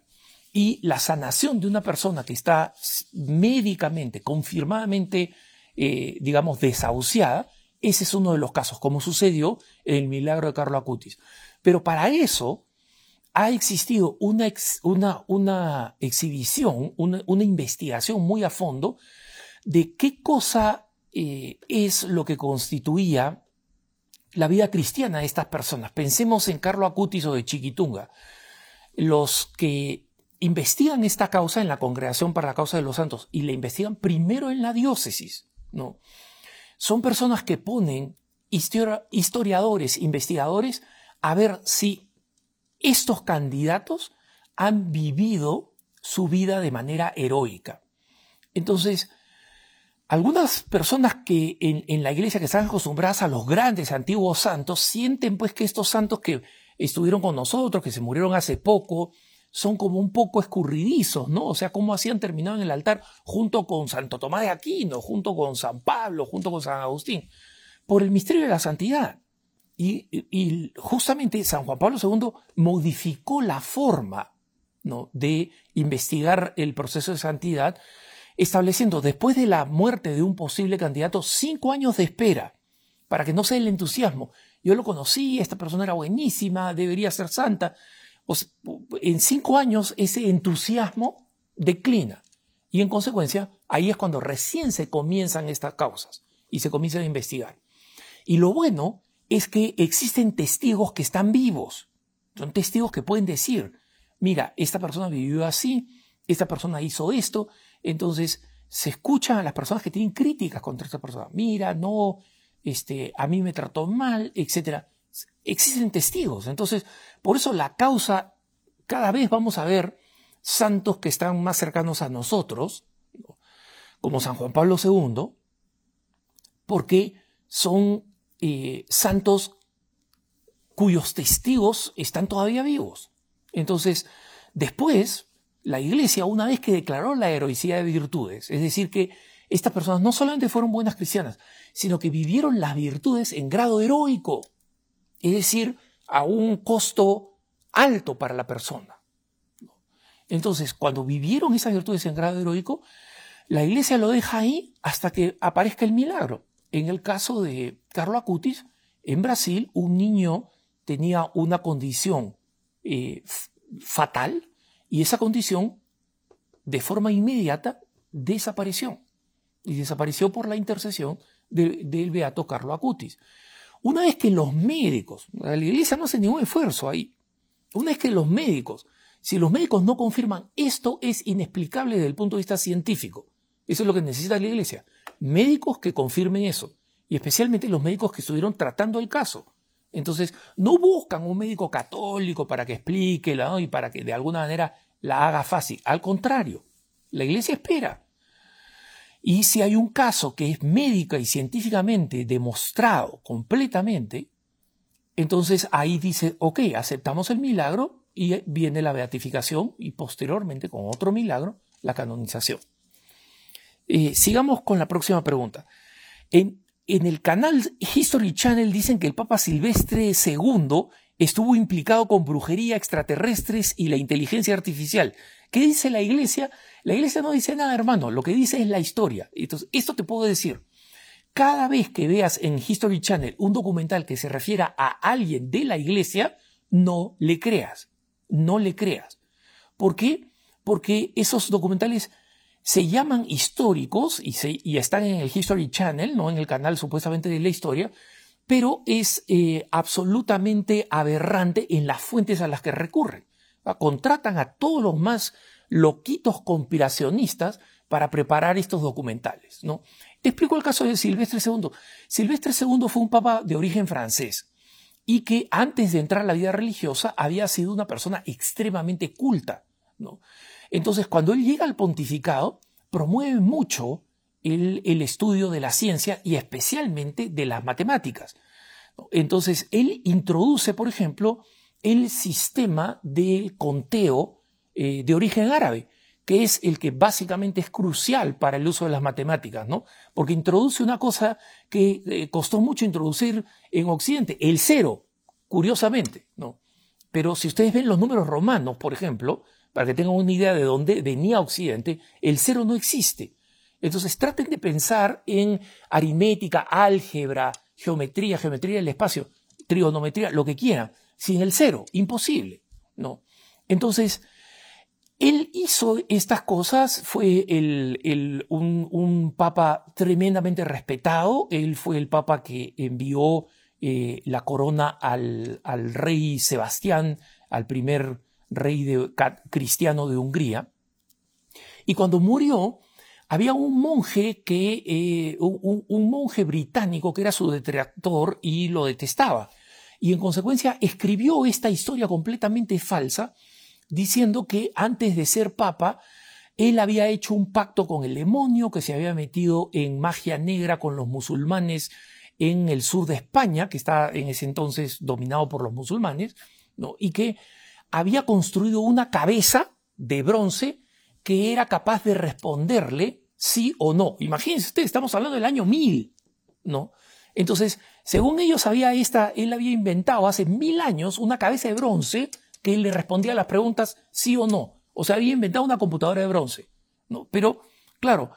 Y la sanación de una persona que está médicamente, confirmadamente, digamos, desahuciada, ese es uno de los casos, como sucedió en el milagro de Carlo Acutis. Pero para eso ha existido una, una, una exhibición, una, investigación muy a fondo de qué cosa eh, es lo que constituía la vida cristiana de estas personas. Pensemos en Carlo Acutis o de Chiquitunga. Los que investigan esta causa en la Congregación para la Causa de los Santos y la investigan primero en la diócesis, ¿no? Son personas que ponen historiadores, investigadores, a ver si estos candidatos han vivido su vida de manera heroica. Entonces, algunas personas que en, la iglesia que están acostumbradas a los grandes antiguos santos sienten pues que estos santos que estuvieron con nosotros, que se murieron hace poco, son como un poco escurridizos, ¿no? O sea, cómo hacían terminado en el altar junto con Santo Tomás de Aquino, junto con San Pablo, junto con San Agustín, por el misterio de la santidad. Y, justamente San Juan Pablo II modificó la forma ¿no? de investigar el proceso de santidad, estableciendo después de la muerte de un posible candidato cinco años de espera, para que no sea el entusiasmo. Yo lo conocí, esta persona era buenísima, debería ser santa. en cinco años ese entusiasmo declina. Y en consecuencia, ahí es cuando recién se comienzan estas causas y se comienzan a investigar. Y lo bueno es que existen testigos que están vivos. Son testigos que pueden decir, mira, esta persona vivió así, esta persona hizo esto. Entonces, se escuchan a las personas que tienen críticas contra esta persona. Mira, no, este, a mí me trató mal, etc. Existen testigos. Entonces, por eso la causa, cada vez vamos a ver santos que están más cercanos a nosotros, como San Juan Pablo II, porque son eh, santos cuyos testigos están todavía vivos. Entonces, después, la iglesia, una vez que declaró la heroicidad de virtudes, es decir, que estas personas no solamente fueron buenas cristianas, sino que vivieron las virtudes en grado heroico, es decir, a un costo alto para la persona. Entonces, cuando vivieron esas virtudes en grado heroico, la iglesia lo deja ahí hasta que aparezca el milagro. En el caso de Carlo Acutis, en Brasil un niño tenía una condición eh, fatal y esa condición de forma inmediata desapareció. Y desapareció por la intercesión del beato Carlo Acutis. Una vez que los médicos, la iglesia no hace ningún esfuerzo ahí, una vez que los médicos, si los médicos no confirman esto es inexplicable desde el punto de vista científico, eso es lo que necesita la iglesia, médicos que confirmen eso, y especialmente los médicos que estuvieron tratando el caso. Entonces, no buscan un médico católico para que explique y para que de alguna manera la haga fácil. Al contrario, la iglesia espera. Y si hay un caso que es médica y científicamente demostrado completamente, entonces ahí dice, ok, aceptamos el milagro y viene la beatificación y posteriormente con otro milagro, la canonización. Eh, sigamos con la próxima pregunta. En, en el canal History Channel dicen que el Papa Silvestre II estuvo implicado con brujería, extraterrestres y la inteligencia artificial. ¿Qué dice la iglesia? La iglesia no dice nada, hermano, lo que dice es la historia. Entonces, esto te puedo decir. Cada vez que veas en History Channel un documental que se refiera a alguien de la iglesia, no le creas. No le creas. ¿Por qué? Porque esos documentales se llaman históricos y, están en el History Channel, no en el canal supuestamente de la historia, pero es eh, absolutamente aberrante en las fuentes a las que recurren. Contratan a todos los más loquitos conspiracionistas para preparar estos documentales. ¿no? Te explico el caso de Silvestre II. Silvestre II fue un papa de origen francés y que antes de entrar a la vida religiosa había sido una persona extremadamente culta. ¿no? Entonces, cuando él llega al pontificado, promueve mucho el, estudio de la ciencia y especialmente de las matemáticas. Entonces, él introduce, por ejemplo, el sistema de conteo eh, de origen árabe, que es el que básicamente es crucial para el uso de las matemáticas, ¿no? Porque introduce una cosa que eh, costó mucho introducir en Occidente, el cero, curiosamente, ¿no? Pero si ustedes ven los números romanos, por ejemplo, para que tengan una idea de dónde venía Occidente, el cero no existe. Entonces traten de pensar en aritmética, álgebra, geometría, geometría del espacio, trigonometría, lo que quieran, sin el cero, imposible, ¿no? Entonces, él hizo estas cosas, fue un, papa tremendamente respetado, él fue el papa que envió eh, la corona al, rey Sebastián, al primer rey cristiano de Hungría, y cuando murió, había un monje que, eh, un, monje británico que era su detractor y lo detestaba. Y en consecuencia escribió esta historia completamente falsa, diciendo que antes de ser papa, él había hecho un pacto con el demonio, que se había metido en magia negra con los musulmanes en el sur de España, que está en ese entonces dominado por los musulmanes, ¿no? y que había construido una cabeza de bronce que era capaz de responderle sí o no. Imagínense ustedes, estamos hablando del año 1000, ¿no? Entonces, según ellos había esta, él había inventado hace mil años una cabeza de bronce que le respondía a las preguntas sí o no. O sea, había inventado una computadora de bronce. ¿no? Pero, claro,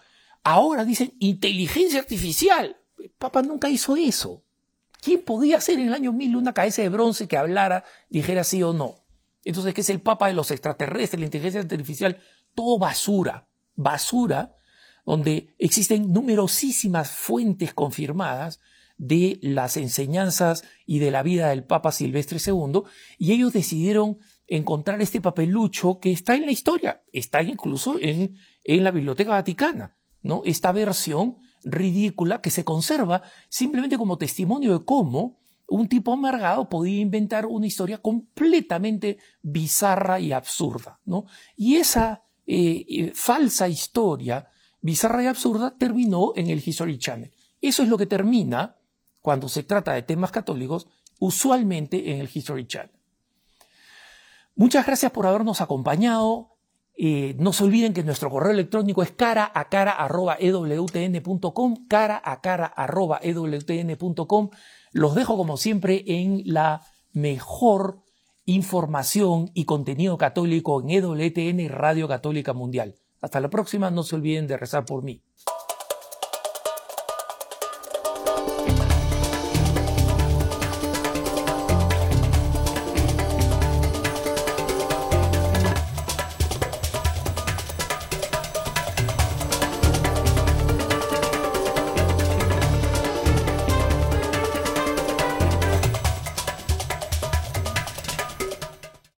ahora dicen inteligencia artificial. Papá nunca hizo eso. ¿Quién podía hacer en el año 1000 una cabeza de bronce que hablara, dijera sí o no? Entonces, ¿qué es el papa de los extraterrestres, la inteligencia artificial? todo basura, basura, donde existen numerosísimas fuentes confirmadas de las enseñanzas y de la vida del Papa Silvestre II, y ellos decidieron encontrar este papelucho que está en la historia, está incluso en, en la Biblioteca Vaticana, ¿no? Esta versión ridícula que se conserva simplemente como testimonio de cómo un tipo amargado podía inventar una historia completamente bizarra y absurda, ¿no? Y esa eh, eh, falsa historia, bizarra y absurda, terminó en el History Channel. Eso es lo que termina, cuando se trata de temas católicos, usualmente en el History Channel. Muchas gracias por habernos acompañado. Eh, no se olviden que nuestro correo electrónico es cara a cara arroba ewtn.com, cara a cara arroba ewtn.com. Los dejo como siempre en la mejor información y contenido católico en EWTN Radio Católica Mundial. Hasta la próxima, no se olviden de rezar por mí.